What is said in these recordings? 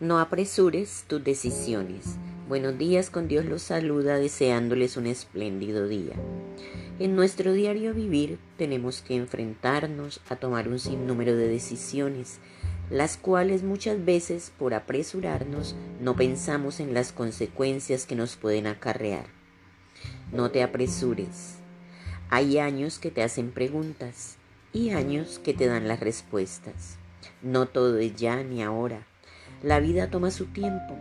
No apresures tus decisiones. Buenos días, con Dios los saluda deseándoles un espléndido día. En nuestro diario vivir tenemos que enfrentarnos a tomar un sinnúmero de decisiones, las cuales muchas veces por apresurarnos no pensamos en las consecuencias que nos pueden acarrear. No te apresures. Hay años que te hacen preguntas y años que te dan las respuestas. No todo es ya ni ahora. La vida toma su tiempo.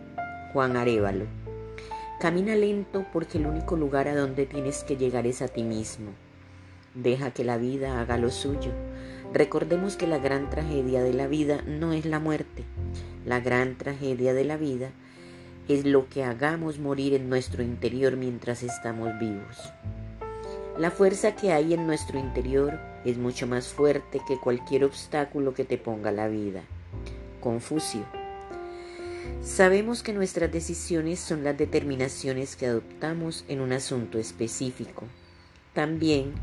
Juan Arevalo. Camina lento porque el único lugar a donde tienes que llegar es a ti mismo. Deja que la vida haga lo suyo. Recordemos que la gran tragedia de la vida no es la muerte. La gran tragedia de la vida es lo que hagamos morir en nuestro interior mientras estamos vivos. La fuerza que hay en nuestro interior es mucho más fuerte que cualquier obstáculo que te ponga la vida. Confucio. Sabemos que nuestras decisiones son las determinaciones que adoptamos en un asunto específico. También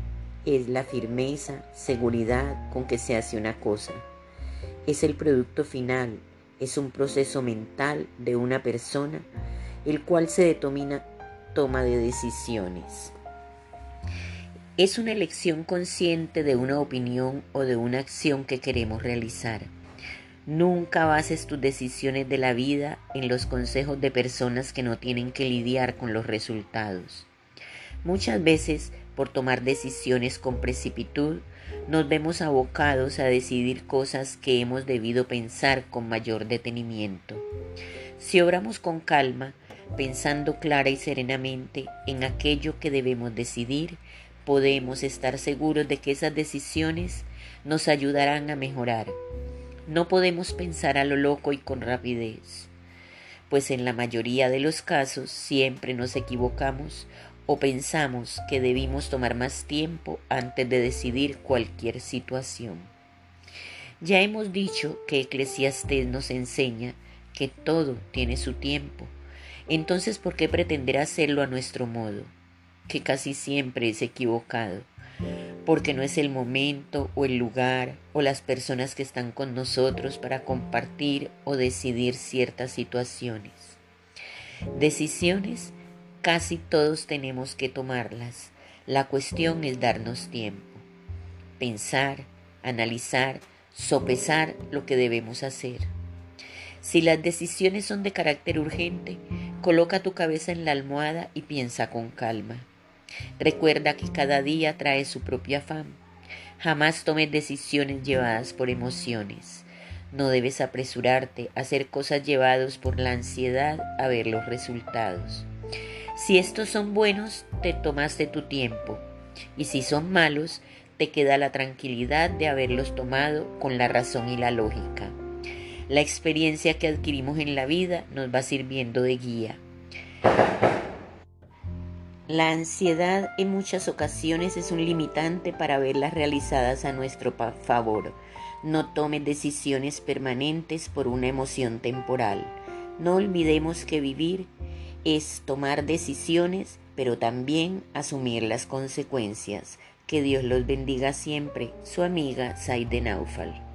es la firmeza, seguridad con que se hace una cosa. Es el producto final, es un proceso mental de una persona, el cual se determina toma de decisiones. Es una elección consciente de una opinión o de una acción que queremos realizar. Nunca bases tus decisiones de la vida en los consejos de personas que no tienen que lidiar con los resultados. Muchas veces, por tomar decisiones con precipitud, nos vemos abocados a decidir cosas que hemos debido pensar con mayor detenimiento. Si obramos con calma, pensando clara y serenamente en aquello que debemos decidir, podemos estar seguros de que esas decisiones nos ayudarán a mejorar no podemos pensar a lo loco y con rapidez, pues en la mayoría de los casos siempre nos equivocamos o pensamos que debimos tomar más tiempo antes de decidir cualquier situación. Ya hemos dicho que Eclesiastés nos enseña que todo tiene su tiempo. Entonces, ¿por qué pretender hacerlo a nuestro modo? Que casi siempre es equivocado porque no es el momento o el lugar o las personas que están con nosotros para compartir o decidir ciertas situaciones. Decisiones casi todos tenemos que tomarlas. La cuestión es darnos tiempo, pensar, analizar, sopesar lo que debemos hacer. Si las decisiones son de carácter urgente, coloca tu cabeza en la almohada y piensa con calma. Recuerda que cada día trae su propio afán. Jamás tomes decisiones llevadas por emociones. No debes apresurarte a hacer cosas llevadas por la ansiedad a ver los resultados. Si estos son buenos, te tomaste tu tiempo. Y si son malos, te queda la tranquilidad de haberlos tomado con la razón y la lógica. La experiencia que adquirimos en la vida nos va sirviendo de guía. La ansiedad en muchas ocasiones es un limitante para verlas realizadas a nuestro favor. No tome decisiones permanentes por una emoción temporal. No olvidemos que vivir es tomar decisiones, pero también asumir las consecuencias. Que Dios los bendiga siempre. Su amiga Saide Naufal.